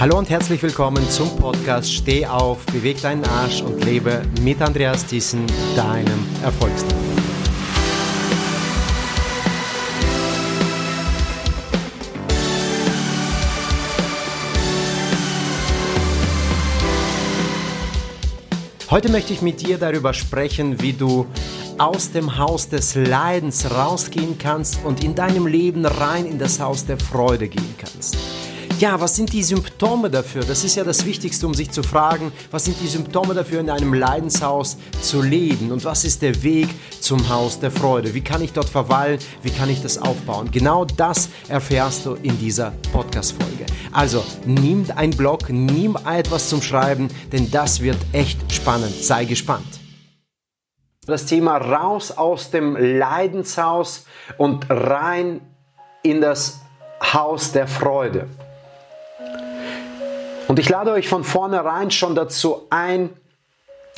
Hallo und herzlich willkommen zum Podcast Steh auf, beweg deinen Arsch und lebe mit Andreas Thyssen, deinem Erfolgstrainer. Heute möchte ich mit dir darüber sprechen, wie du aus dem Haus des Leidens rausgehen kannst und in deinem Leben rein in das Haus der Freude gehen kannst. Ja, was sind die Symptome dafür? Das ist ja das Wichtigste, um sich zu fragen, was sind die Symptome dafür, in einem Leidenshaus zu leben? Und was ist der Weg zum Haus der Freude? Wie kann ich dort verweilen? Wie kann ich das aufbauen? Genau das erfährst du in dieser Podcast-Folge. Also, nimm ein Blog, nimm etwas zum Schreiben, denn das wird echt spannend. Sei gespannt das Thema raus aus dem Leidenshaus und rein in das Haus der Freude. Ich lade euch von vornherein schon dazu ein,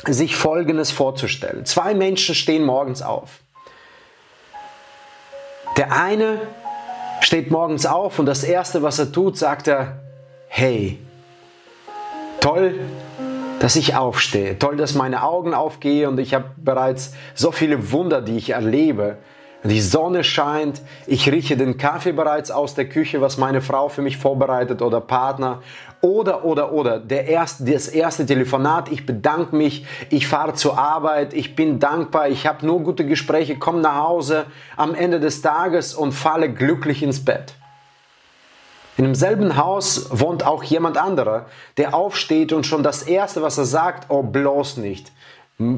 sich Folgendes vorzustellen. Zwei Menschen stehen morgens auf. Der eine steht morgens auf und das Erste, was er tut, sagt er, hey, toll, dass ich aufstehe, toll, dass meine Augen aufgehen und ich habe bereits so viele Wunder, die ich erlebe. Die Sonne scheint, ich rieche den Kaffee bereits aus der Küche, was meine Frau für mich vorbereitet oder Partner. Oder, oder, oder, der erste, das erste Telefonat, ich bedanke mich, ich fahre zur Arbeit, ich bin dankbar, ich habe nur gute Gespräche, komme nach Hause am Ende des Tages und falle glücklich ins Bett. In demselben Haus wohnt auch jemand anderer, der aufsteht und schon das Erste, was er sagt, oh bloß nicht.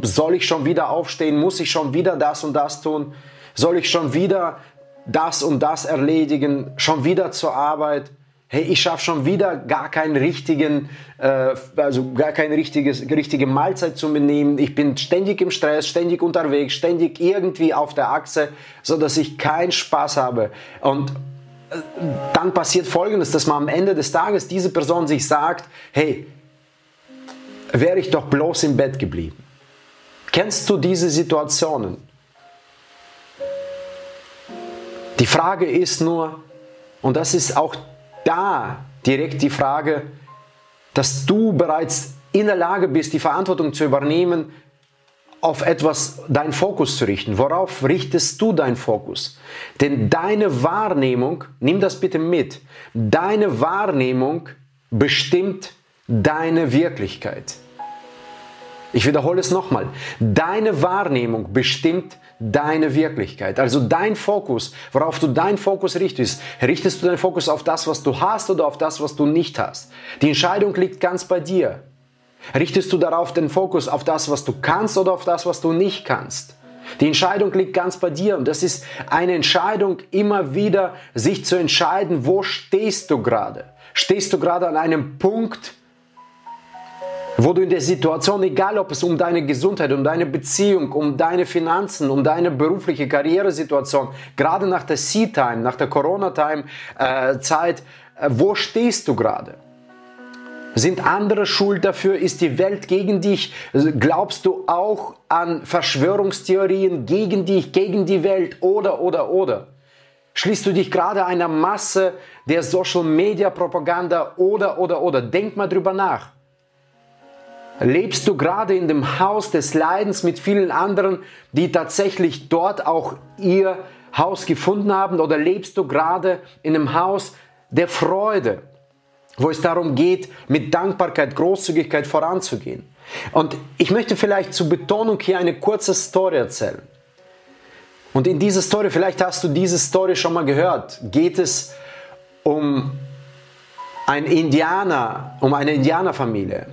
Soll ich schon wieder aufstehen? Muss ich schon wieder das und das tun? Soll ich schon wieder das und das erledigen? Schon wieder zur Arbeit? Hey, ich schaffe schon wieder gar keinen richtigen, äh, also gar keine richtige Mahlzeit zu benehmen. Ich bin ständig im Stress, ständig unterwegs, ständig irgendwie auf der Achse, so dass ich keinen Spaß habe. Und äh, dann passiert Folgendes, dass man am Ende des Tages diese Person sich sagt, hey, wäre ich doch bloß im Bett geblieben. Kennst du diese Situationen? Die Frage ist nur, und das ist auch da direkt die Frage, dass du bereits in der Lage bist, die Verantwortung zu übernehmen, auf etwas deinen Fokus zu richten. Worauf richtest du deinen Fokus? Denn deine Wahrnehmung, nimm das bitte mit, deine Wahrnehmung bestimmt deine Wirklichkeit. Ich wiederhole es nochmal. Deine Wahrnehmung bestimmt deine Wirklichkeit. Also dein Fokus, worauf du deinen Fokus richtest. Richtest du deinen Fokus auf das, was du hast oder auf das, was du nicht hast? Die Entscheidung liegt ganz bei dir. Richtest du darauf den Fokus auf das, was du kannst oder auf das, was du nicht kannst? Die Entscheidung liegt ganz bei dir und das ist eine Entscheidung, immer wieder sich zu entscheiden, wo stehst du gerade? Stehst du gerade an einem Punkt, wo du in der Situation, egal ob es um deine Gesundheit, um deine Beziehung, um deine Finanzen, um deine berufliche Karrieresituation, gerade nach der C-Time, nach der Corona-Time-Zeit, äh, äh, wo stehst du gerade? Sind andere schuld dafür? Ist die Welt gegen dich? Glaubst du auch an Verschwörungstheorien gegen dich, gegen die Welt oder, oder, oder? Schließt du dich gerade einer Masse der Social Media Propaganda oder, oder, oder? Denk mal drüber nach. Lebst du gerade in dem Haus des Leidens mit vielen anderen, die tatsächlich dort auch ihr Haus gefunden haben? Oder lebst du gerade in einem Haus der Freude, wo es darum geht, mit Dankbarkeit, Großzügigkeit voranzugehen? Und ich möchte vielleicht zur Betonung hier eine kurze Story erzählen. Und in dieser Story, vielleicht hast du diese Story schon mal gehört, geht es um einen Indianer, um eine Indianerfamilie.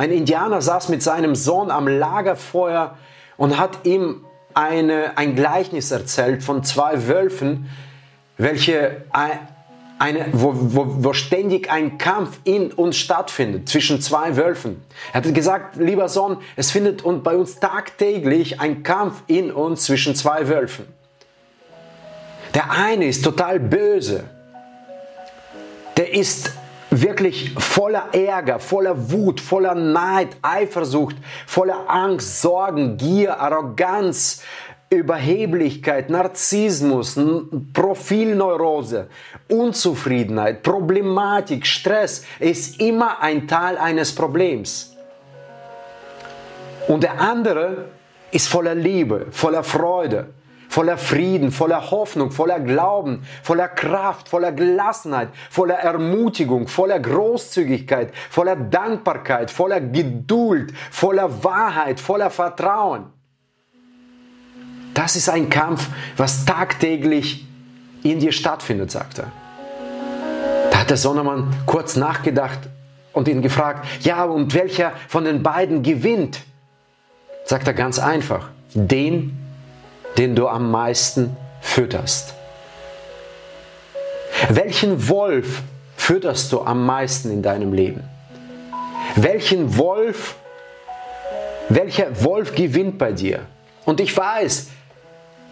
Ein Indianer saß mit seinem Sohn am Lagerfeuer und hat ihm eine, ein Gleichnis erzählt von zwei Wölfen, welche eine, wo, wo, wo ständig ein Kampf in uns stattfindet zwischen zwei Wölfen. Er hat gesagt, lieber Sohn, es findet bei uns tagtäglich ein Kampf in uns zwischen zwei Wölfen. Der eine ist total böse. Der ist wirklich voller Ärger, voller Wut, voller Neid, Eifersucht, voller Angst, Sorgen, Gier, Arroganz, Überheblichkeit, Narzissmus, Profilneurose, Unzufriedenheit, Problematik, Stress ist immer ein Teil eines Problems. Und der andere ist voller Liebe, voller Freude, voller Frieden, voller Hoffnung, voller Glauben, voller Kraft, voller Gelassenheit, voller Ermutigung, voller Großzügigkeit, voller Dankbarkeit, voller Geduld, voller Wahrheit, voller Vertrauen. Das ist ein Kampf, was tagtäglich in dir stattfindet, sagt er. Da hat der Sonnemann kurz nachgedacht und ihn gefragt, ja, und welcher von den beiden gewinnt? Sagt er ganz einfach, den, den du am meisten fütterst? Welchen Wolf fütterst du am meisten in deinem Leben? Welchen Wolf, welcher Wolf gewinnt bei dir? Und ich weiß,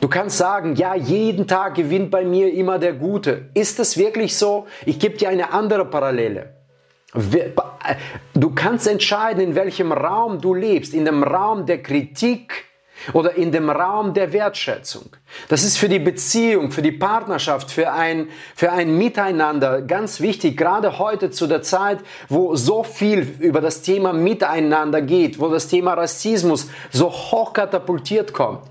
du kannst sagen, ja, jeden Tag gewinnt bei mir immer der Gute. Ist das wirklich so? Ich gebe dir eine andere Parallele. Du kannst entscheiden, in welchem Raum du lebst. In dem Raum der Kritik, oder in dem Raum der Wertschätzung. Das ist für die Beziehung, für die Partnerschaft, für ein, für ein Miteinander ganz wichtig, gerade heute zu der Zeit, wo so viel über das Thema Miteinander geht, wo das Thema Rassismus so hoch katapultiert kommt.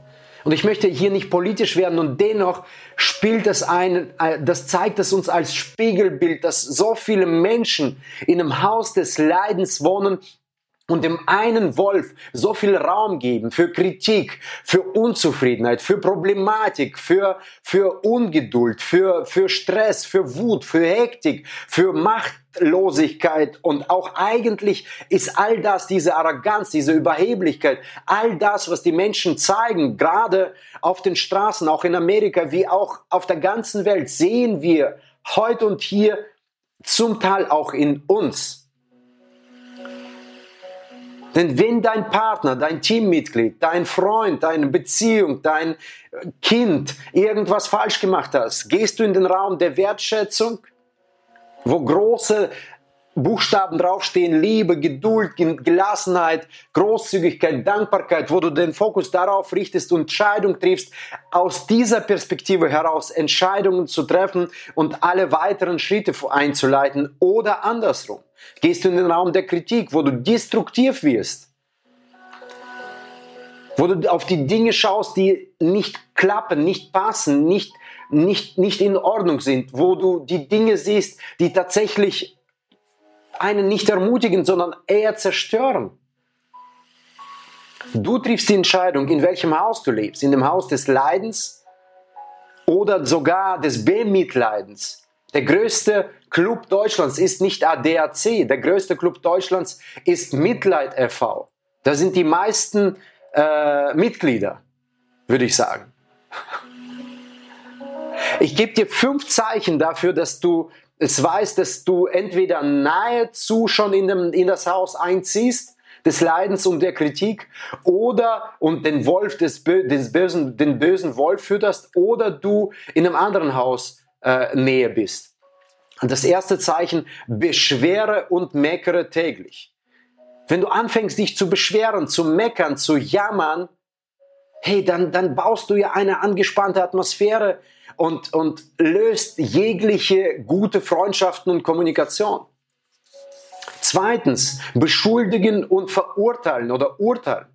Und ich möchte hier nicht politisch werden und dennoch spielt es ein, äh, das zeigt es uns als Spiegelbild, dass so viele Menschen in einem Haus des Leidens wohnen, und dem einen Wolf so viel Raum geben für Kritik, für Unzufriedenheit, für Problematik, für, für Ungeduld, für, für Stress, für Wut, für Hektik, für Machtlosigkeit und auch eigentlich ist all das, diese Arroganz, diese Überheblichkeit, all das, was die Menschen zeigen, gerade auf den Straßen, auch in Amerika, wie auch auf der ganzen Welt, sehen wir heute und hier zum Teil auch in uns. Denn wenn dein Partner, dein Teammitglied, dein Freund, deine Beziehung, dein Kind irgendwas falsch gemacht hat, gehst du in den Raum der Wertschätzung, wo große Buchstaben draufstehen, Liebe, Geduld, Gelassenheit, Großzügigkeit, Dankbarkeit, wo du den Fokus darauf richtest und Entscheidung triffst, aus dieser Perspektive heraus Entscheidungen zu treffen und alle weiteren Schritte einzuleiten oder andersrum. Gehst du in den Raum der Kritik, wo du destruktiv wirst, wo du auf die Dinge schaust, die nicht klappen, nicht passen, nicht, nicht, nicht in Ordnung sind, wo du die Dinge siehst, die tatsächlich einen nicht ermutigen, sondern eher zerstören. Du triffst die Entscheidung, in welchem Haus du lebst. In dem Haus des Leidens oder sogar des Bemitleidens. Der größte Club Deutschlands ist nicht ADAC. Der größte Club Deutschlands ist Mitleid e.V. Da sind die meisten äh, Mitglieder, würde ich sagen. Ich gebe dir fünf Zeichen dafür, dass du es weiß, dass du entweder nahezu schon in, dem, in das Haus einziehst, des Leidens und der Kritik, oder und den Wolf des, des bösen, den bösen Wolf fütterst, oder du in einem anderen Haus äh, näher bist. Und das erste Zeichen, beschwere und meckere täglich. Wenn du anfängst, dich zu beschweren, zu meckern, zu jammern, hey, dann, dann baust du ja eine angespannte Atmosphäre und, und löst jegliche gute Freundschaften und Kommunikation. Zweitens, beschuldigen und verurteilen oder urteilen.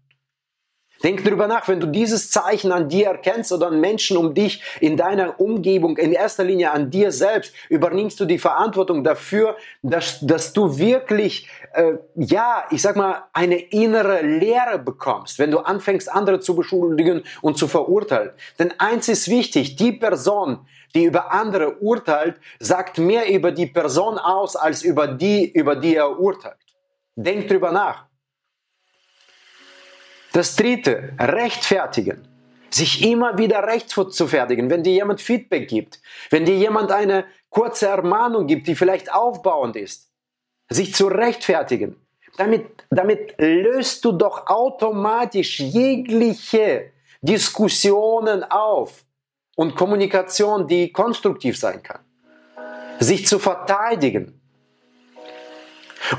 Denk darüber nach, wenn du dieses Zeichen an dir erkennst oder an Menschen um dich in deiner Umgebung, in erster Linie an dir selbst, übernimmst du die Verantwortung dafür, dass, dass du wirklich, äh, ja, ich sag mal, eine innere Lehre bekommst, wenn du anfängst, andere zu beschuldigen und zu verurteilen. Denn eins ist wichtig, die Person, die über andere urteilt, sagt mehr über die Person aus, als über die, über die er urteilt. Denk drüber nach. Das dritte, rechtfertigen. Sich immer wieder rechtfertigen, wenn dir jemand Feedback gibt, wenn dir jemand eine kurze Ermahnung gibt, die vielleicht aufbauend ist. Sich zu rechtfertigen. Damit, damit löst du doch automatisch jegliche Diskussionen auf und Kommunikation, die konstruktiv sein kann. Sich zu verteidigen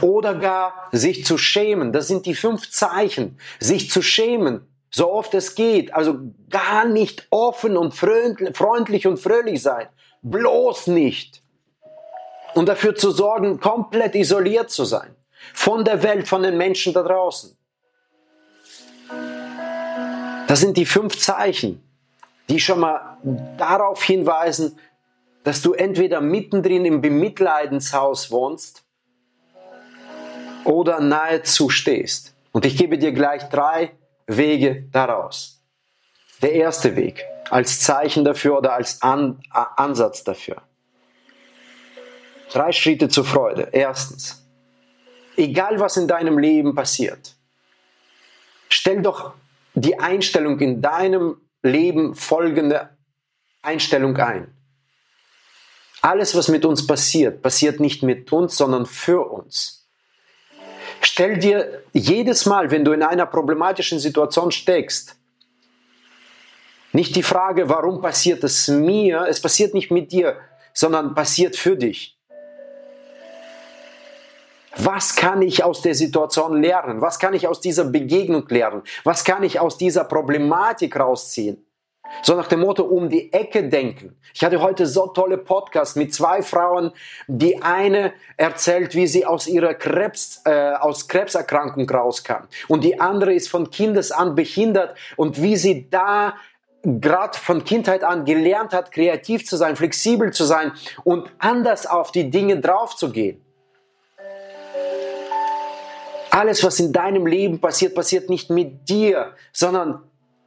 oder gar sich zu schämen. Das sind die fünf Zeichen. Sich zu schämen so oft es geht. Also gar nicht offen und freundlich und fröhlich sein. Bloß nicht. Und dafür zu sorgen, komplett isoliert zu sein. Von der Welt, von den Menschen da draußen. Das sind die fünf Zeichen, die schon mal darauf hinweisen, dass du entweder mittendrin im Bemitleidenshaus wohnst oder nahezu stehst. Und ich gebe dir gleich drei Wege daraus. Der erste Weg als Zeichen dafür oder als An Ansatz dafür. Drei Schritte zur Freude. Erstens, egal was in deinem Leben passiert, stell doch die Einstellung in deinem Leben folgende Einstellung ein. Alles, was mit uns passiert, passiert nicht mit uns, sondern für uns. Stell dir jedes Mal, wenn du in einer problematischen Situation steckst, nicht die Frage, warum passiert es mir, es passiert nicht mit dir, sondern passiert für dich. Was kann ich aus der Situation lernen? Was kann ich aus dieser Begegnung lernen? Was kann ich aus dieser Problematik rausziehen? So nach dem Motto um die Ecke denken. Ich hatte heute so tolle Podcasts mit zwei Frauen. Die eine erzählt, wie sie aus ihrer Krebs, äh, aus Krebserkrankung rauskam. Und die andere ist von Kindes an behindert und wie sie da gerade von Kindheit an gelernt hat, kreativ zu sein, flexibel zu sein und anders auf die Dinge draufzugehen. Alles, was in deinem Leben passiert, passiert nicht mit dir, sondern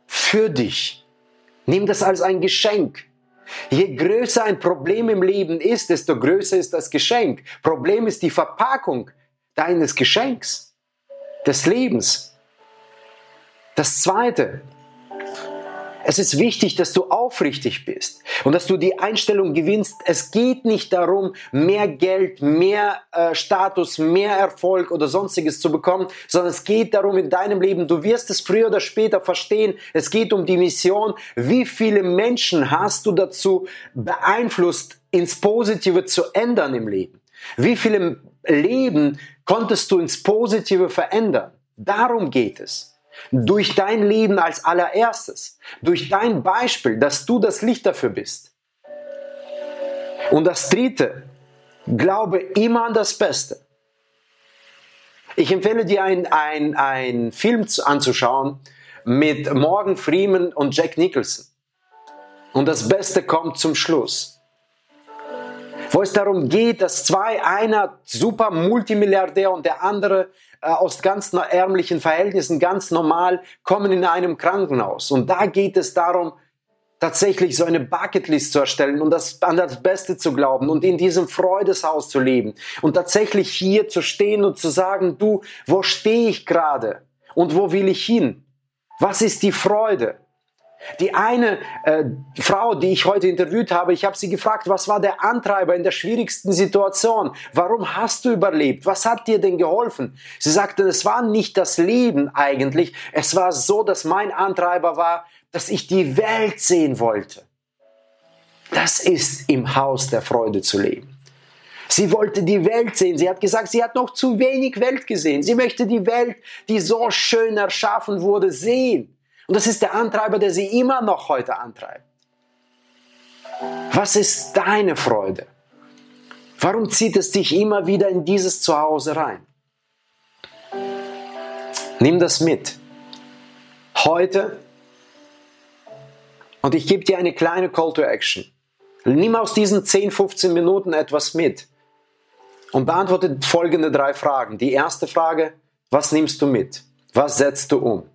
für dich. Nimm das als ein Geschenk. Je größer ein Problem im Leben ist, desto größer ist das Geschenk. Problem ist die Verpackung deines Geschenks, des Lebens. Das Zweite, es ist wichtig, dass du aufrichtig bist und dass du die Einstellung gewinnst. Es geht nicht darum, mehr Geld, mehr äh, Status, mehr Erfolg oder sonstiges zu bekommen, sondern es geht darum in deinem Leben, du wirst es früher oder später verstehen, es geht um die Mission. Wie viele Menschen hast du dazu beeinflusst, ins Positive zu ändern im Leben? Wie viele Leben konntest du ins Positive verändern? Darum geht es. Durch dein Leben als allererstes. Durch dein Beispiel, dass du das Licht dafür bist. Und das Dritte, glaube immer an das Beste. Ich empfehle dir einen ein Film anzuschauen mit Morgan Freeman und Jack Nicholson. Und das Beste kommt zum Schluss. Wo es darum geht, dass zwei, einer super Multimilliardär und der andere äh, aus ganz ärmlichen Verhältnissen, ganz normal, kommen in einem Krankenhaus. Und da geht es darum, tatsächlich so eine Bucketlist zu erstellen und das, an das Beste zu glauben und in diesem Freudeshaus zu leben und tatsächlich hier zu stehen und zu sagen, du, wo stehe ich gerade und wo will ich hin? Was ist die Freude? Die eine äh, Frau, die ich heute interviewt habe, ich habe sie gefragt, was war der Antreiber in der schwierigsten Situation? Warum hast du überlebt? Was hat dir denn geholfen? Sie sagte, es war nicht das Leben eigentlich. Es war so, dass mein Antreiber war, dass ich die Welt sehen wollte. Das ist im Haus der Freude zu leben. Sie wollte die Welt sehen. Sie hat gesagt, sie hat noch zu wenig Welt gesehen. Sie möchte die Welt, die so schön erschaffen wurde, sehen. Und das ist der Antreiber, der sie immer noch heute antreibt. Was ist deine Freude? Warum zieht es dich immer wieder in dieses Zuhause rein? Nimm das mit. Heute, und ich gebe dir eine kleine Call to Action. Nimm aus diesen 10, 15 Minuten etwas mit und beantworte folgende drei Fragen. Die erste Frage, was nimmst du mit? Was setzt du um?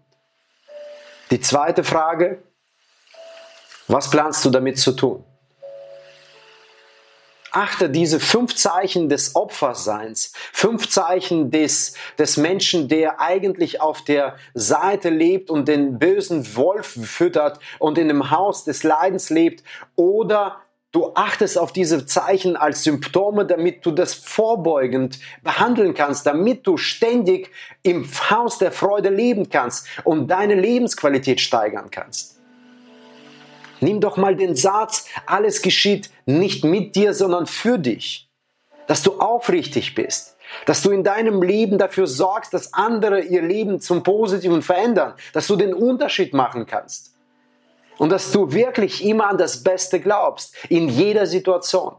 Die zweite Frage, was planst du damit zu tun? Achte diese fünf Zeichen des Opferseins, fünf Zeichen des, des Menschen, der eigentlich auf der Seite lebt und den bösen Wolf füttert und in dem Haus des Leidens lebt oder Du achtest auf diese Zeichen als Symptome, damit du das vorbeugend behandeln kannst, damit du ständig im Haus der Freude leben kannst und deine Lebensqualität steigern kannst. Nimm doch mal den Satz, alles geschieht nicht mit dir, sondern für dich. Dass du aufrichtig bist, Dass du in deinem Leben dafür sorgst, dass andere ihr Leben zum Positiven verändern, dass du den Unterschied machen kannst. Und dass du wirklich immer an das Beste glaubst, in jeder Situation.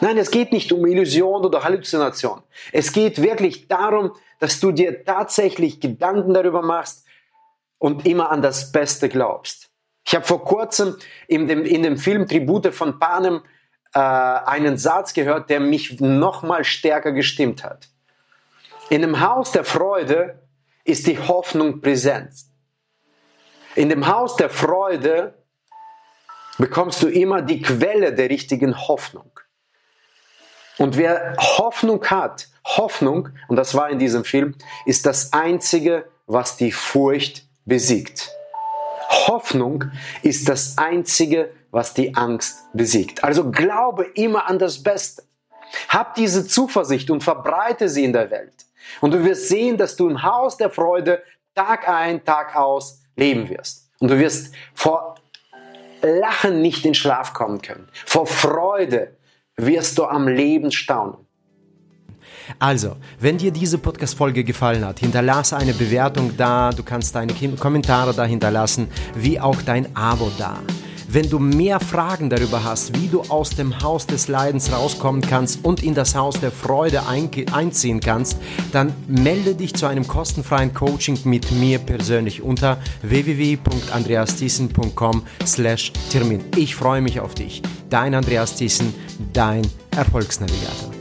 Nein, es geht nicht um Illusion oder Halluzination. Es geht wirklich darum, dass du dir tatsächlich Gedanken darüber machst und immer an das Beste glaubst. Ich habe vor kurzem in dem, in dem Film Tribute von Panem äh, einen Satz gehört, der mich noch mal stärker gestimmt hat. In dem Haus der Freude ist die Hoffnung präsent. In dem Haus der Freude bekommst du immer die Quelle der richtigen Hoffnung. Und wer Hoffnung hat, Hoffnung, und das war in diesem Film, ist das Einzige, was die Furcht besiegt. Hoffnung ist das Einzige, was die Angst besiegt. Also glaube immer an das Beste. Hab diese Zuversicht und verbreite sie in der Welt. Und du wirst sehen, dass du im Haus der Freude Tag ein, Tag aus leben wirst. Und du wirst vor Lachen nicht in Schlaf kommen können. Vor Freude wirst du am Leben staunen. Also, wenn dir diese Podcast-Folge gefallen hat, hinterlasse eine Bewertung da, du kannst deine Kommentare da hinterlassen, wie auch dein Abo da. Wenn du mehr Fragen darüber hast, wie du aus dem Haus des Leidens rauskommen kannst und in das Haus der Freude einziehen kannst, dann melde dich zu einem kostenfreien Coaching mit mir persönlich unter www.andreastiessen.com/termin. Ich freue mich auf dich. Dein Andreas Thiessen, dein Erfolgsnavigator.